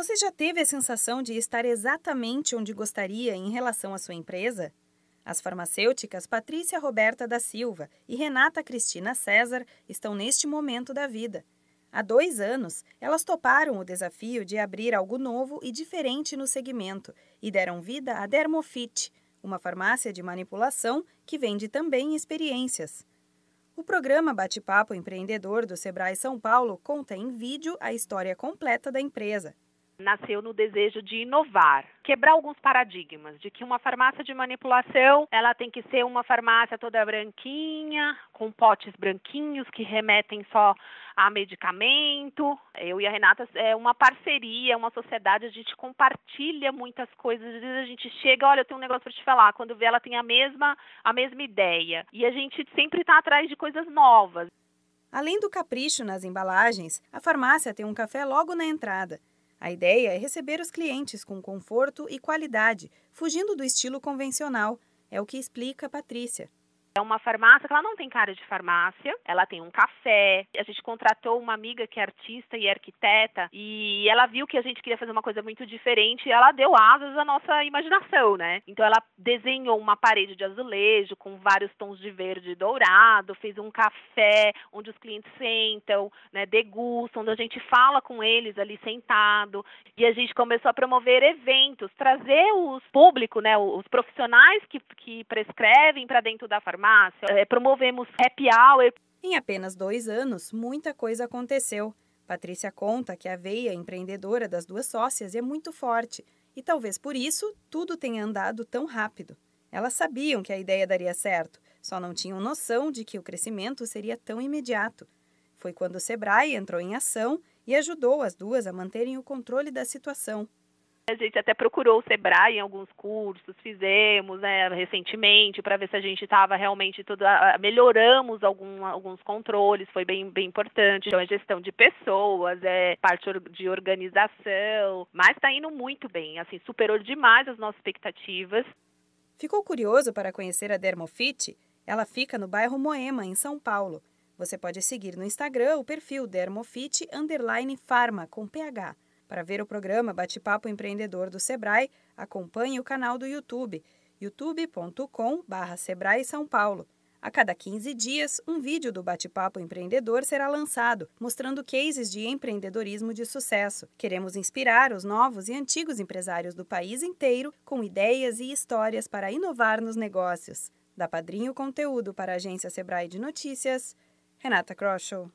Você já teve a sensação de estar exatamente onde gostaria em relação à sua empresa? As farmacêuticas Patrícia Roberta da Silva e Renata Cristina César estão neste momento da vida. Há dois anos, elas toparam o desafio de abrir algo novo e diferente no segmento e deram vida à Dermofit, uma farmácia de manipulação que vende também experiências. O programa Bate-Papo Empreendedor do Sebrae São Paulo conta em vídeo a história completa da empresa nasceu no desejo de inovar, quebrar alguns paradigmas de que uma farmácia de manipulação, ela tem que ser uma farmácia toda branquinha, com potes branquinhos que remetem só a medicamento. Eu e a Renata é uma parceria, uma sociedade, a gente compartilha muitas coisas. Às vezes a gente chega, olha, eu tenho um negócio para te falar, quando vê ela tem a mesma a mesma ideia. E a gente sempre está atrás de coisas novas. Além do capricho nas embalagens, a farmácia tem um café logo na entrada. A ideia é receber os clientes com conforto e qualidade, fugindo do estilo convencional. É o que explica Patrícia. É uma farmácia que ela não tem cara de farmácia, ela tem um café. A gente contratou uma amiga que é artista e arquiteta e ela viu que a gente queria fazer uma coisa muito diferente e ela deu asas à nossa imaginação, né? Então ela desenhou uma parede de azulejo com vários tons de verde e dourado, fez um café onde os clientes sentam, né, degustam, onde a gente fala com eles ali sentado e a gente começou a promover eventos, trazer os público, né, os profissionais que, que prescrevem para dentro da farmácia farmácia, é, promovemos happy hour. Em apenas dois anos, muita coisa aconteceu. Patrícia conta que a veia empreendedora das duas sócias é muito forte e talvez por isso tudo tenha andado tão rápido. Elas sabiam que a ideia daria certo, só não tinham noção de que o crescimento seria tão imediato. Foi quando o Sebrae entrou em ação e ajudou as duas a manterem o controle da situação. A gente até procurou o Sebrae em alguns cursos, fizemos né, recentemente para ver se a gente estava realmente tudo. Melhoramos algum, alguns controles, foi bem, bem importante. Então, a gestão de pessoas, é parte de organização, mas está indo muito bem, assim, superou demais as nossas expectativas. Ficou curioso para conhecer a Dermofit? Ela fica no bairro Moema, em São Paulo. Você pode seguir no Instagram o perfil Dermofit Underline Pharma, com PH. Para ver o programa Bate-Papo Empreendedor do Sebrae, acompanhe o canal do YouTube, youtube.com.br Sebrae São Paulo. A cada 15 dias, um vídeo do Bate-Papo Empreendedor será lançado, mostrando cases de empreendedorismo de sucesso. Queremos inspirar os novos e antigos empresários do país inteiro com ideias e histórias para inovar nos negócios. Da Padrinho Conteúdo para a agência Sebrae de Notícias, Renata Kroschel.